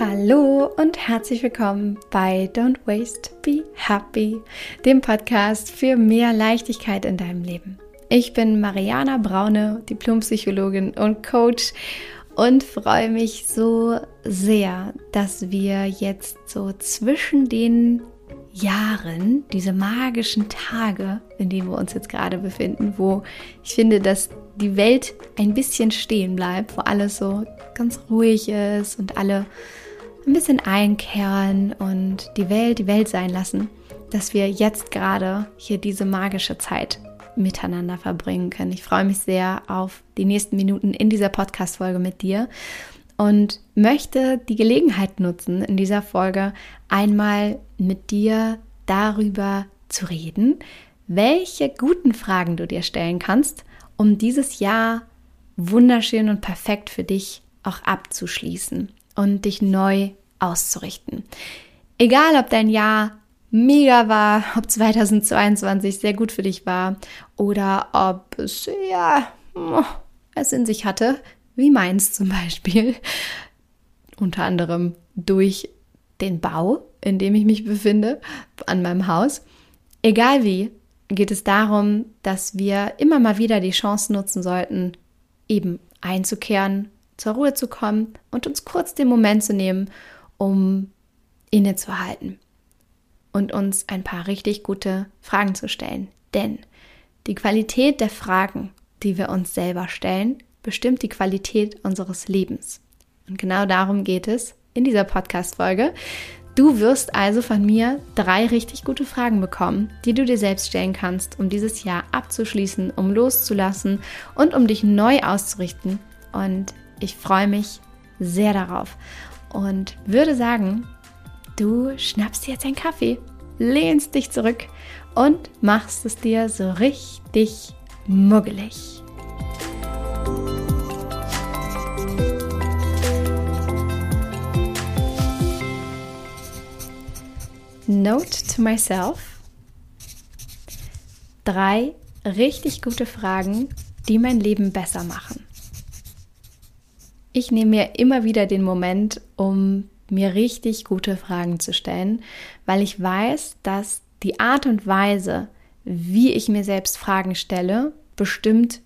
Hallo und herzlich willkommen bei Don't Waste, Be Happy, dem Podcast für mehr Leichtigkeit in deinem Leben. Ich bin Mariana Braune, Diplompsychologin und Coach und freue mich so sehr, dass wir jetzt so zwischen den Jahren, diese magischen Tage, in denen wir uns jetzt gerade befinden, wo ich finde, dass die Welt ein bisschen stehen bleibt, wo alles so ganz ruhig ist und alle ein bisschen einkehren und die Welt die Welt sein lassen, dass wir jetzt gerade hier diese magische Zeit miteinander verbringen können. Ich freue mich sehr auf die nächsten Minuten in dieser Podcast-Folge mit dir und möchte die Gelegenheit nutzen, in dieser Folge einmal mit dir darüber zu reden, welche guten Fragen du dir stellen kannst, um dieses Jahr wunderschön und perfekt für dich auch abzuschließen und dich neu auszurichten. Egal, ob dein Jahr mega war, ob 2022 sehr gut für dich war oder ob es ja es in sich hatte, wie meins zum Beispiel, unter anderem durch den Bau, in dem ich mich befinde, an meinem Haus. Egal wie, geht es darum, dass wir immer mal wieder die Chance nutzen sollten, eben einzukehren, zur Ruhe zu kommen und uns kurz den Moment zu nehmen, um innezuhalten und uns ein paar richtig gute Fragen zu stellen. Denn die Qualität der Fragen, die wir uns selber stellen, bestimmt die Qualität unseres Lebens. Und genau darum geht es in dieser Podcast-Folge. Du wirst also von mir drei richtig gute Fragen bekommen, die du dir selbst stellen kannst, um dieses Jahr abzuschließen, um loszulassen und um dich neu auszurichten. Und ich freue mich sehr darauf und würde sagen, du schnappst dir jetzt einen Kaffee, lehnst dich zurück und machst es dir so richtig muggelig. Note to myself. Drei richtig gute Fragen, die mein Leben besser machen. Ich nehme mir immer wieder den Moment, um mir richtig gute Fragen zu stellen, weil ich weiß, dass die Art und Weise, wie ich mir selbst Fragen stelle, bestimmt,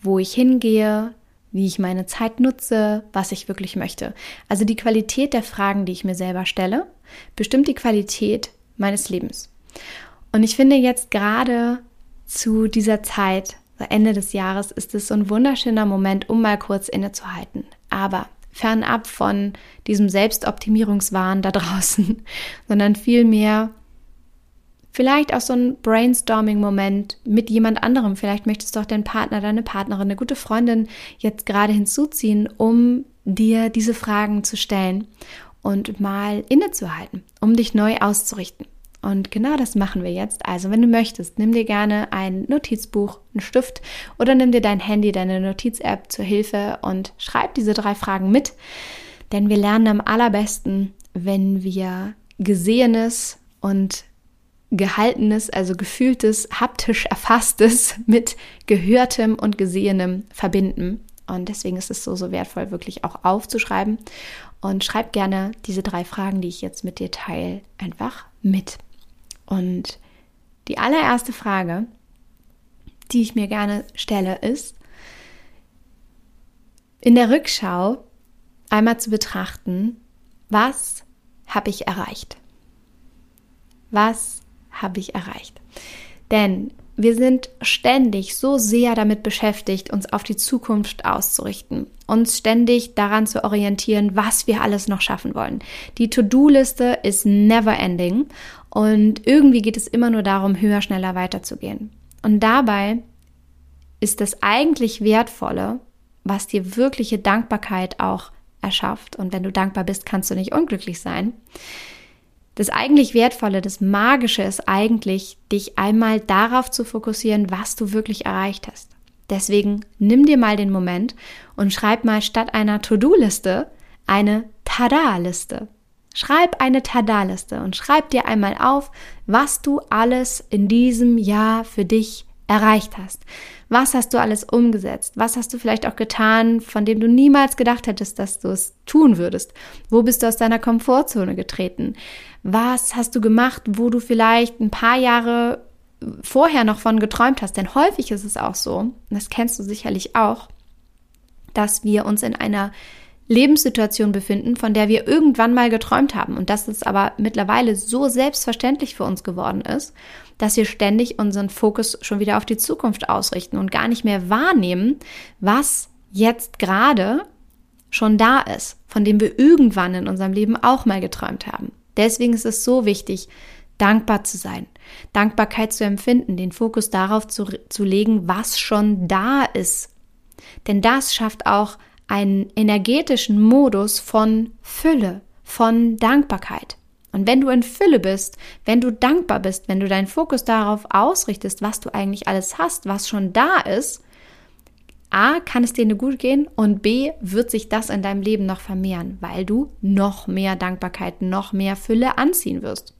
wo ich hingehe, wie ich meine Zeit nutze, was ich wirklich möchte. Also die Qualität der Fragen, die ich mir selber stelle, bestimmt die Qualität meines Lebens. Und ich finde jetzt gerade zu dieser Zeit, Ende des Jahres, ist es so ein wunderschöner Moment, um mal kurz innezuhalten. Aber fernab von diesem Selbstoptimierungswahn da draußen, sondern vielmehr vielleicht auch so ein Brainstorming-Moment mit jemand anderem. Vielleicht möchtest du auch deinen Partner, deine Partnerin, eine gute Freundin jetzt gerade hinzuziehen, um dir diese Fragen zu stellen und mal innezuhalten, um dich neu auszurichten. Und genau das machen wir jetzt. Also, wenn du möchtest, nimm dir gerne ein Notizbuch, einen Stift oder nimm dir dein Handy, deine Notiz-App zur Hilfe und schreib diese drei Fragen mit. Denn wir lernen am allerbesten, wenn wir Gesehenes und Gehaltenes, also gefühltes, haptisch erfasstes mit Gehörtem und Gesehenem verbinden. Und deswegen ist es so, so wertvoll, wirklich auch aufzuschreiben. Und schreib gerne diese drei Fragen, die ich jetzt mit dir teile, einfach mit. Und die allererste Frage, die ich mir gerne stelle, ist, in der Rückschau einmal zu betrachten, was habe ich erreicht? Was habe ich erreicht? Denn wir sind ständig so sehr damit beschäftigt, uns auf die Zukunft auszurichten, uns ständig daran zu orientieren, was wir alles noch schaffen wollen. Die To-Do-Liste ist never ending und irgendwie geht es immer nur darum, höher, schneller weiterzugehen. Und dabei ist das eigentlich Wertvolle, was dir wirkliche Dankbarkeit auch erschafft. Und wenn du dankbar bist, kannst du nicht unglücklich sein das eigentlich Wertvolle, das Magische ist eigentlich, dich einmal darauf zu fokussieren, was du wirklich erreicht hast. Deswegen nimm dir mal den Moment und schreib mal statt einer To-Do-Liste eine Tada-Liste. Schreib eine Tada-Liste und schreib dir einmal auf, was du alles in diesem Jahr für dich erreicht hast. Was hast du alles umgesetzt? Was hast du vielleicht auch getan, von dem du niemals gedacht hättest, dass du es tun würdest? Wo bist du aus deiner Komfortzone getreten? Was hast du gemacht, wo du vielleicht ein paar Jahre vorher noch von geträumt hast? Denn häufig ist es auch so, und das kennst du sicherlich auch, dass wir uns in einer Lebenssituation befinden, von der wir irgendwann mal geträumt haben und dass es aber mittlerweile so selbstverständlich für uns geworden ist, dass wir ständig unseren Fokus schon wieder auf die Zukunft ausrichten und gar nicht mehr wahrnehmen, was jetzt gerade schon da ist, von dem wir irgendwann in unserem Leben auch mal geträumt haben. Deswegen ist es so wichtig, dankbar zu sein, Dankbarkeit zu empfinden, den Fokus darauf zu, zu legen, was schon da ist. Denn das schafft auch einen energetischen Modus von Fülle, von Dankbarkeit. Und wenn du in Fülle bist, wenn du dankbar bist, wenn du deinen Fokus darauf ausrichtest, was du eigentlich alles hast, was schon da ist, A, kann es dir gut gehen und B, wird sich das in deinem Leben noch vermehren, weil du noch mehr Dankbarkeit, noch mehr Fülle anziehen wirst.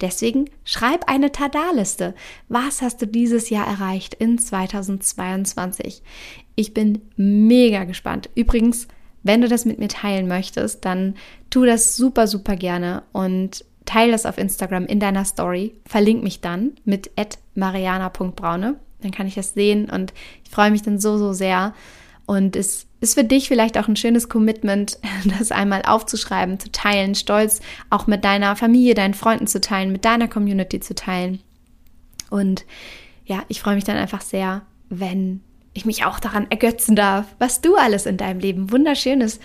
Deswegen schreib eine Tada-Liste. Was hast du dieses Jahr erreicht in 2022? Ich bin mega gespannt. Übrigens, wenn du das mit mir teilen möchtest, dann tu das super, super gerne und teile das auf Instagram in deiner Story. Verlink mich dann mit mariana.braune. Dann kann ich das sehen und ich freue mich dann so, so sehr. Und es ist für dich vielleicht auch ein schönes Commitment, das einmal aufzuschreiben, zu teilen, stolz auch mit deiner Familie, deinen Freunden zu teilen, mit deiner Community zu teilen. Und ja, ich freue mich dann einfach sehr, wenn ich mich auch daran ergötzen darf, was du alles in deinem Leben Wunderschönes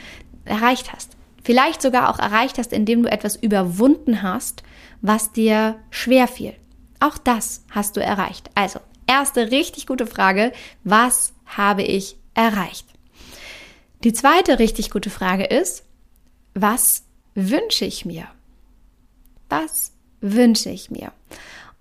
erreicht hast. Vielleicht sogar auch erreicht hast, indem du etwas überwunden hast, was dir schwer fiel. Auch das hast du erreicht. Also, erste richtig gute Frage, was habe ich erreicht? Die zweite richtig gute Frage ist, was wünsche ich mir? Was wünsche ich mir?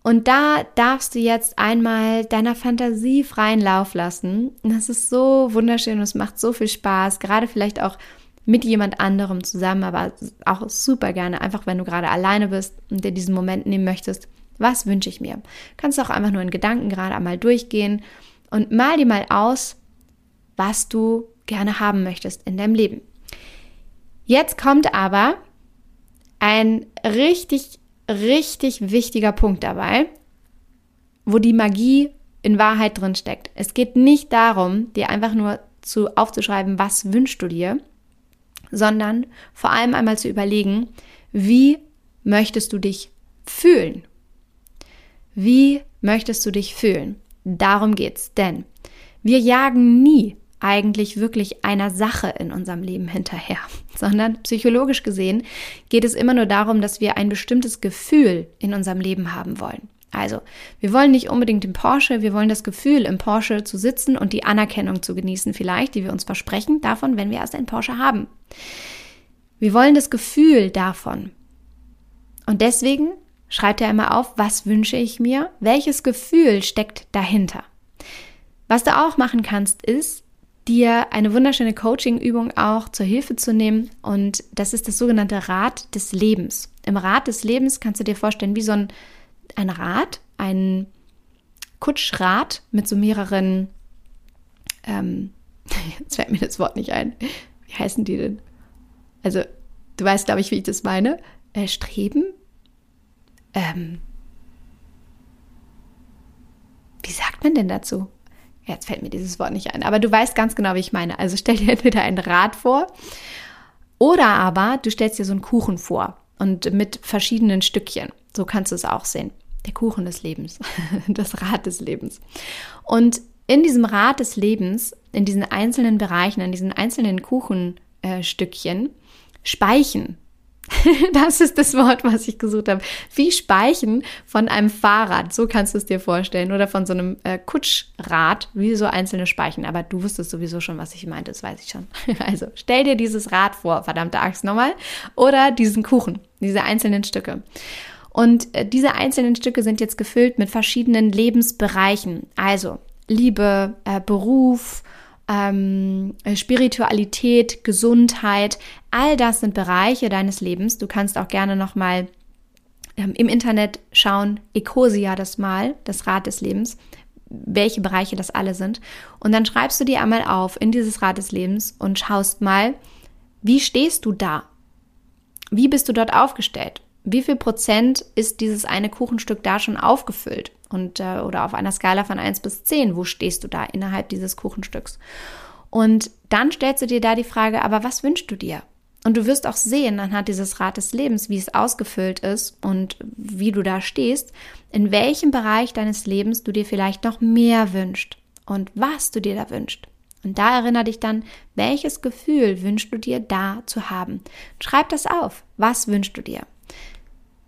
Und da darfst du jetzt einmal deiner Fantasie freien Lauf lassen. Das ist so wunderschön und es macht so viel Spaß, gerade vielleicht auch mit jemand anderem zusammen, aber auch super gerne, einfach wenn du gerade alleine bist und dir diesen Moment nehmen möchtest. Was wünsche ich mir? Kannst du auch einfach nur in Gedanken gerade einmal durchgehen und mal dir mal aus, was du gerne haben möchtest in deinem Leben. Jetzt kommt aber ein richtig richtig wichtiger Punkt dabei, wo die Magie in Wahrheit drin steckt. Es geht nicht darum, dir einfach nur zu aufzuschreiben, was wünschst du dir, sondern vor allem einmal zu überlegen, wie möchtest du dich fühlen? Wie möchtest du dich fühlen? Darum geht's, denn wir jagen nie eigentlich wirklich einer Sache in unserem Leben hinterher, sondern psychologisch gesehen geht es immer nur darum, dass wir ein bestimmtes Gefühl in unserem Leben haben wollen. Also, wir wollen nicht unbedingt den Porsche, wir wollen das Gefühl, im Porsche zu sitzen und die Anerkennung zu genießen, vielleicht, die wir uns versprechen, davon, wenn wir erst einen Porsche haben. Wir wollen das Gefühl davon. Und deswegen schreibt er immer auf, was wünsche ich mir, welches Gefühl steckt dahinter. Was du auch machen kannst, ist, dir eine wunderschöne Coaching-Übung auch zur Hilfe zu nehmen. Und das ist das sogenannte Rad des Lebens. Im Rad des Lebens kannst du dir vorstellen, wie so ein, ein Rad, ein Kutschrad mit so mehreren, ähm, jetzt fällt mir das Wort nicht ein. Wie heißen die denn? Also, du weißt, glaube ich, wie ich das meine. Äh, Streben? Ähm, wie sagt man denn dazu? Jetzt fällt mir dieses Wort nicht ein, aber du weißt ganz genau, wie ich meine. Also stell dir entweder ein Rad vor oder aber du stellst dir so einen Kuchen vor und mit verschiedenen Stückchen. So kannst du es auch sehen. Der Kuchen des Lebens, das Rad des Lebens. Und in diesem Rad des Lebens, in diesen einzelnen Bereichen, in diesen einzelnen Kuchenstückchen, äh, speichen das ist das Wort, was ich gesucht habe. Wie Speichen von einem Fahrrad, so kannst du es dir vorstellen. Oder von so einem äh, Kutschrad, wie so einzelne Speichen. Aber du wusstest sowieso schon, was ich meinte, das weiß ich schon. Also stell dir dieses Rad vor, verdammte Axt nochmal. Oder diesen Kuchen, diese einzelnen Stücke. Und äh, diese einzelnen Stücke sind jetzt gefüllt mit verschiedenen Lebensbereichen. Also Liebe, äh, Beruf, ähm, Spiritualität, Gesundheit, all das sind Bereiche deines Lebens. Du kannst auch gerne nochmal ähm, im Internet schauen, Ecosia das mal, das Rad des Lebens. welche Bereiche das alle sind. Und dann schreibst du dir einmal auf in dieses Rad des Lebens und schaust mal, wie stehst du da? Wie bist du dort aufgestellt? Wie viel Prozent ist dieses eine Kuchenstück da schon aufgefüllt? Und, äh, oder auf einer Skala von 1 bis 10, wo stehst du da innerhalb dieses Kuchenstücks? Und dann stellst du dir da die Frage, aber was wünschst du dir? Und du wirst auch sehen anhand dieses Rad des Lebens, wie es ausgefüllt ist und wie du da stehst, in welchem Bereich deines Lebens du dir vielleicht noch mehr wünschst und was du dir da wünschst. Und da erinnere dich dann, welches Gefühl wünschst du dir da zu haben. Schreib das auf. Was wünschst du dir?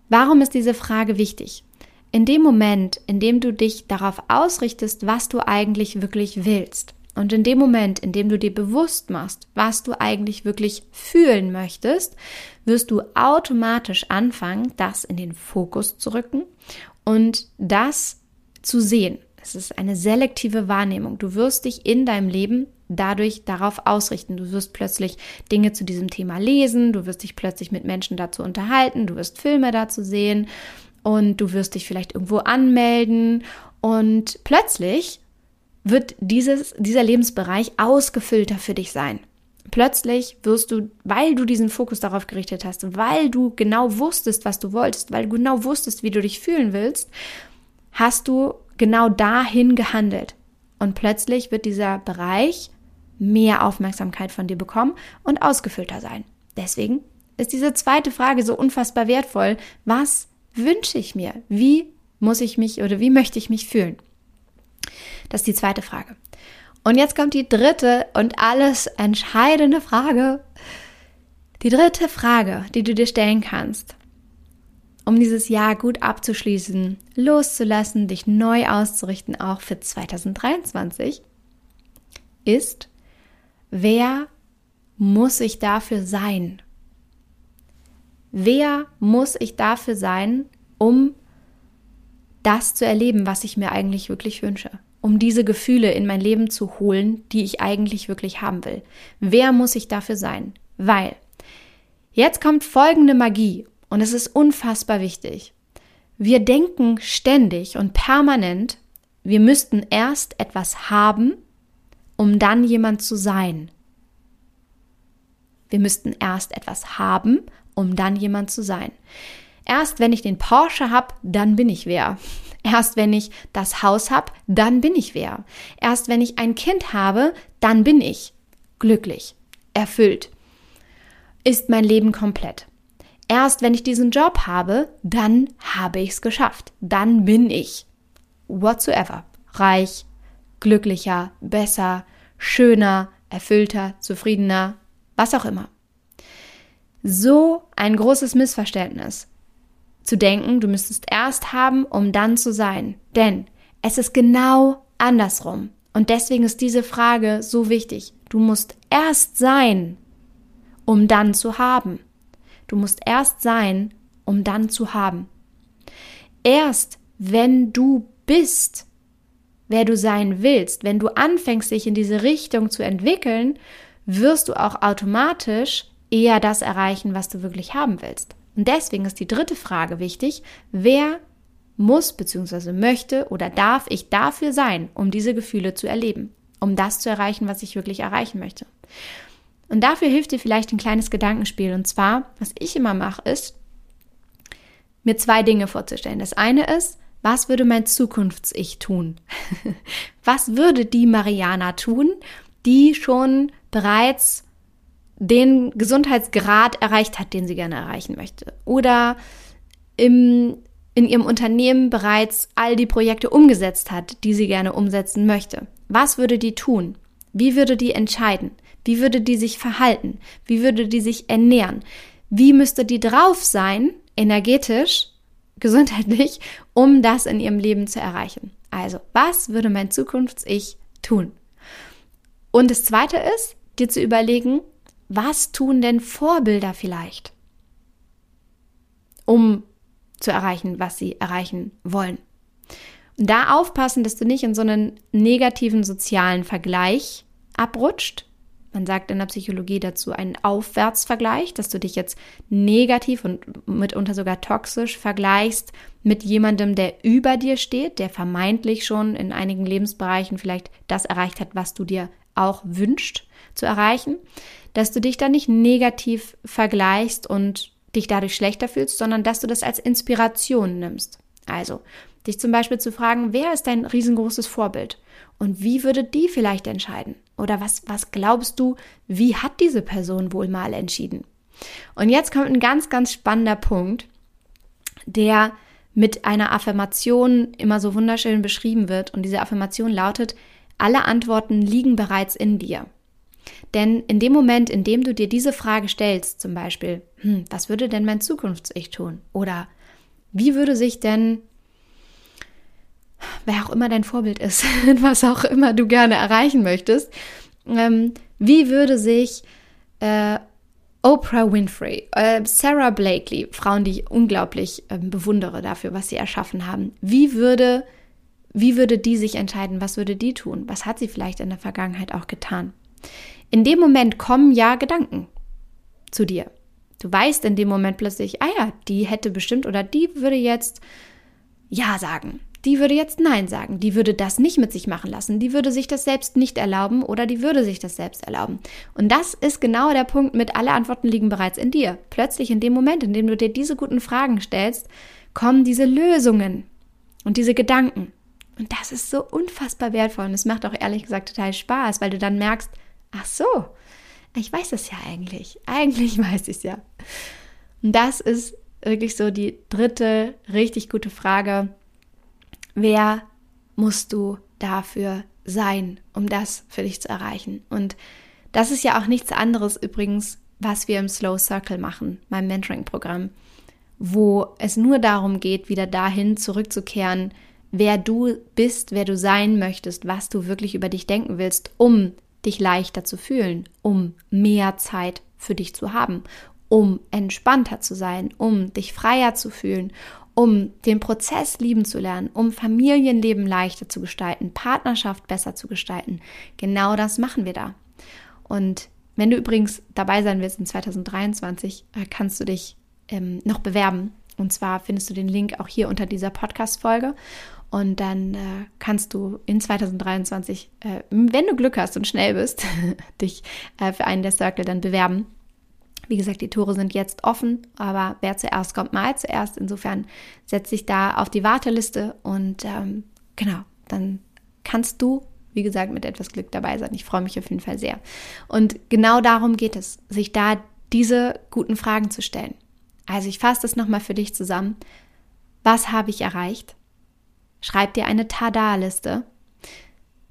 Warum ist diese Frage wichtig? In dem Moment, in dem du dich darauf ausrichtest, was du eigentlich wirklich willst, und in dem Moment, in dem du dir bewusst machst, was du eigentlich wirklich fühlen möchtest, wirst du automatisch anfangen, das in den Fokus zu rücken und das zu sehen. Es ist eine selektive Wahrnehmung. Du wirst dich in deinem Leben dadurch darauf ausrichten. Du wirst plötzlich Dinge zu diesem Thema lesen, du wirst dich plötzlich mit Menschen dazu unterhalten, du wirst Filme dazu sehen und du wirst dich vielleicht irgendwo anmelden und plötzlich wird dieses, dieser Lebensbereich ausgefüllter für dich sein. Plötzlich wirst du, weil du diesen Fokus darauf gerichtet hast, weil du genau wusstest, was du wolltest, weil du genau wusstest, wie du dich fühlen willst, hast du genau dahin gehandelt. Und plötzlich wird dieser Bereich mehr Aufmerksamkeit von dir bekommen und ausgefüllter sein. Deswegen ist diese zweite Frage so unfassbar wertvoll. Was wünsche ich mir? Wie muss ich mich oder wie möchte ich mich fühlen? Das ist die zweite Frage. Und jetzt kommt die dritte und alles entscheidende Frage. Die dritte Frage, die du dir stellen kannst, um dieses Jahr gut abzuschließen, loszulassen, dich neu auszurichten, auch für 2023, ist, wer muss ich dafür sein? Wer muss ich dafür sein, um das zu erleben, was ich mir eigentlich wirklich wünsche? um diese Gefühle in mein Leben zu holen, die ich eigentlich wirklich haben will. Wer muss ich dafür sein? Weil jetzt kommt folgende Magie und es ist unfassbar wichtig. Wir denken ständig und permanent, wir müssten erst etwas haben, um dann jemand zu sein. Wir müssten erst etwas haben, um dann jemand zu sein. Erst wenn ich den Porsche habe, dann bin ich wer. Erst wenn ich das Haus habe, dann bin ich wer. Erst wenn ich ein Kind habe, dann bin ich glücklich, erfüllt. Ist mein Leben komplett. Erst wenn ich diesen Job habe, dann habe ich es geschafft. Dann bin ich whatsoever reich, glücklicher, besser, schöner, erfüllter, zufriedener, was auch immer. So ein großes Missverständnis zu denken, du müsstest erst haben, um dann zu sein. Denn es ist genau andersrum. Und deswegen ist diese Frage so wichtig. Du musst erst sein, um dann zu haben. Du musst erst sein, um dann zu haben. Erst wenn du bist, wer du sein willst, wenn du anfängst, dich in diese Richtung zu entwickeln, wirst du auch automatisch eher das erreichen, was du wirklich haben willst. Und deswegen ist die dritte Frage wichtig, wer muss bzw. möchte oder darf ich dafür sein, um diese Gefühle zu erleben, um das zu erreichen, was ich wirklich erreichen möchte. Und dafür hilft dir vielleicht ein kleines Gedankenspiel. Und zwar, was ich immer mache, ist, mir zwei Dinge vorzustellen. Das eine ist, was würde mein Zukunfts-Ich tun? was würde die Mariana tun, die schon bereits den Gesundheitsgrad erreicht hat, den sie gerne erreichen möchte. Oder im, in ihrem Unternehmen bereits all die Projekte umgesetzt hat, die sie gerne umsetzen möchte. Was würde die tun? Wie würde die entscheiden? Wie würde die sich verhalten? Wie würde die sich ernähren? Wie müsste die drauf sein, energetisch, gesundheitlich, um das in ihrem Leben zu erreichen? Also, was würde mein Zukunfts-Ich tun? Und das zweite ist, dir zu überlegen, was tun denn Vorbilder vielleicht, um zu erreichen, was sie erreichen wollen? Und da aufpassen, dass du nicht in so einen negativen sozialen Vergleich abrutscht, Man sagt in der Psychologie dazu einen Aufwärtsvergleich, dass du dich jetzt negativ und mitunter sogar toxisch vergleichst mit jemandem, der über dir steht, der vermeintlich schon in einigen Lebensbereichen vielleicht das erreicht hat, was du dir auch wünscht zu erreichen, dass du dich dann nicht negativ vergleichst und dich dadurch schlechter fühlst, sondern dass du das als Inspiration nimmst. Also, dich zum Beispiel zu fragen, wer ist dein riesengroßes Vorbild? Und wie würde die vielleicht entscheiden? Oder was, was glaubst du, wie hat diese Person wohl mal entschieden? Und jetzt kommt ein ganz, ganz spannender Punkt, der mit einer Affirmation immer so wunderschön beschrieben wird. Und diese Affirmation lautet, alle Antworten liegen bereits in dir. Denn in dem Moment, in dem du dir diese Frage stellst, zum Beispiel, hm, was würde denn mein Zukunfts-Ich tun? Oder wie würde sich denn, wer auch immer dein Vorbild ist, was auch immer du gerne erreichen möchtest, ähm, wie würde sich äh, Oprah Winfrey, äh, Sarah Blakely, Frauen, die ich unglaublich äh, bewundere dafür, was sie erschaffen haben, wie würde, wie würde die sich entscheiden? Was würde die tun? Was hat sie vielleicht in der Vergangenheit auch getan? In dem Moment kommen ja Gedanken zu dir. Du weißt in dem Moment plötzlich, ah ja, die hätte bestimmt oder die würde jetzt Ja sagen. Die würde jetzt Nein sagen. Die würde das nicht mit sich machen lassen. Die würde sich das selbst nicht erlauben oder die würde sich das selbst erlauben. Und das ist genau der Punkt mit alle Antworten liegen bereits in dir. Plötzlich in dem Moment, in dem du dir diese guten Fragen stellst, kommen diese Lösungen und diese Gedanken. Und das ist so unfassbar wertvoll und es macht auch ehrlich gesagt total Spaß, weil du dann merkst, ach so, ich weiß es ja eigentlich. Eigentlich weiß ich es ja. Und das ist wirklich so die dritte richtig gute Frage. Wer musst du dafür sein, um das für dich zu erreichen? Und das ist ja auch nichts anderes übrigens, was wir im Slow Circle machen, meinem Mentoring-Programm, wo es nur darum geht, wieder dahin zurückzukehren, wer du bist, wer du sein möchtest, was du wirklich über dich denken willst, um dich leichter zu fühlen, um mehr Zeit für dich zu haben, um entspannter zu sein, um dich freier zu fühlen, um den Prozess lieben zu lernen, um Familienleben leichter zu gestalten, Partnerschaft besser zu gestalten. Genau das machen wir da. Und wenn du übrigens dabei sein willst in 2023, äh, kannst du dich ähm, noch bewerben. Und zwar findest du den Link auch hier unter dieser Podcast-Folge. Und dann äh, kannst du in 2023, äh, wenn du Glück hast und schnell bist, dich äh, für einen der Circle dann bewerben. Wie gesagt, die Tore sind jetzt offen, aber wer zuerst kommt, mal zuerst. Insofern setz dich da auf die Warteliste und ähm, genau, dann kannst du, wie gesagt, mit etwas Glück dabei sein. Ich freue mich auf jeden Fall sehr. Und genau darum geht es, sich da diese guten Fragen zu stellen. Also ich fasse das nochmal für dich zusammen. Was habe ich erreicht? Schreib dir eine Tada-Liste.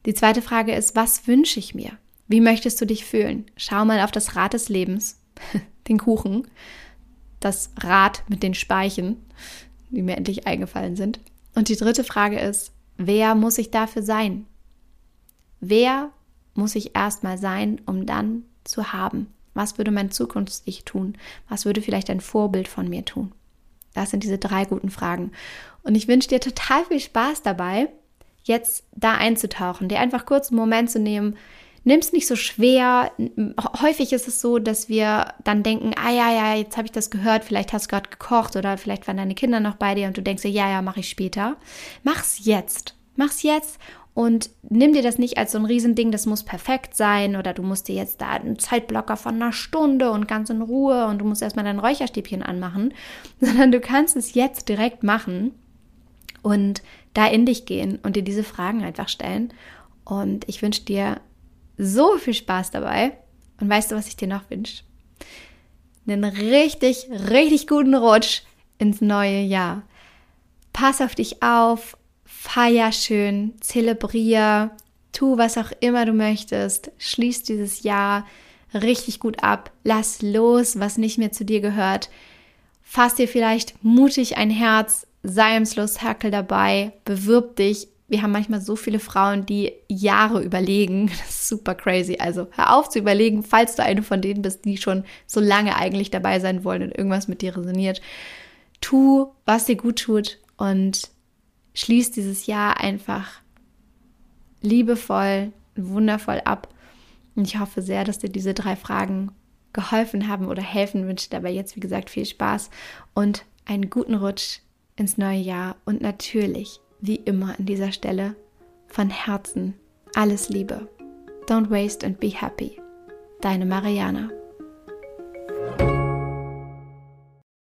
Die zweite Frage ist, was wünsche ich mir? Wie möchtest du dich fühlen? Schau mal auf das Rad des Lebens, den Kuchen, das Rad mit den Speichen, die mir endlich eingefallen sind. Und die dritte Frage ist, wer muss ich dafür sein? Wer muss ich erstmal sein, um dann zu haben? Was würde mein Zukunfts-Ich tun? Was würde vielleicht ein Vorbild von mir tun? Das sind diese drei guten Fragen. Und ich wünsche dir total viel Spaß dabei, jetzt da einzutauchen, dir einfach kurz einen Moment zu nehmen. Nimm es nicht so schwer. Häufig ist es so, dass wir dann denken, ah ja, ja, jetzt habe ich das gehört, vielleicht hast du gerade gekocht oder vielleicht waren deine Kinder noch bei dir und du denkst dir, ja, ja, mache ich später. Mach's jetzt. Mach's jetzt und nimm dir das nicht als so ein Riesending, das muss perfekt sein oder du musst dir jetzt da einen Zeitblocker von einer Stunde und ganz in Ruhe und du musst erstmal dein Räucherstäbchen anmachen, sondern du kannst es jetzt direkt machen und da in dich gehen und dir diese Fragen einfach stellen. Und ich wünsche dir so viel Spaß dabei. Und weißt du, was ich dir noch wünsche? Einen richtig, richtig guten Rutsch ins neue Jahr. Pass auf dich auf feier schön, zelebrier, tu was auch immer du möchtest, schließ dieses Jahr richtig gut ab, lass los, was nicht mehr zu dir gehört, fass dir vielleicht mutig ein Herz, sei im Slow Circle dabei, bewirb dich. Wir haben manchmal so viele Frauen, die Jahre überlegen. Das ist super crazy. Also hör auf zu überlegen, falls du eine von denen bist, die schon so lange eigentlich dabei sein wollen und irgendwas mit dir resoniert. Tu, was dir gut tut und schließ dieses Jahr einfach liebevoll, wundervoll ab Und ich hoffe sehr, dass dir diese drei Fragen geholfen haben oder helfen. Wünsche dabei jetzt, wie gesagt, viel Spaß und einen guten Rutsch ins neue Jahr. Und natürlich, wie immer an dieser Stelle, von Herzen alles Liebe. Don't waste and be happy. Deine Mariana.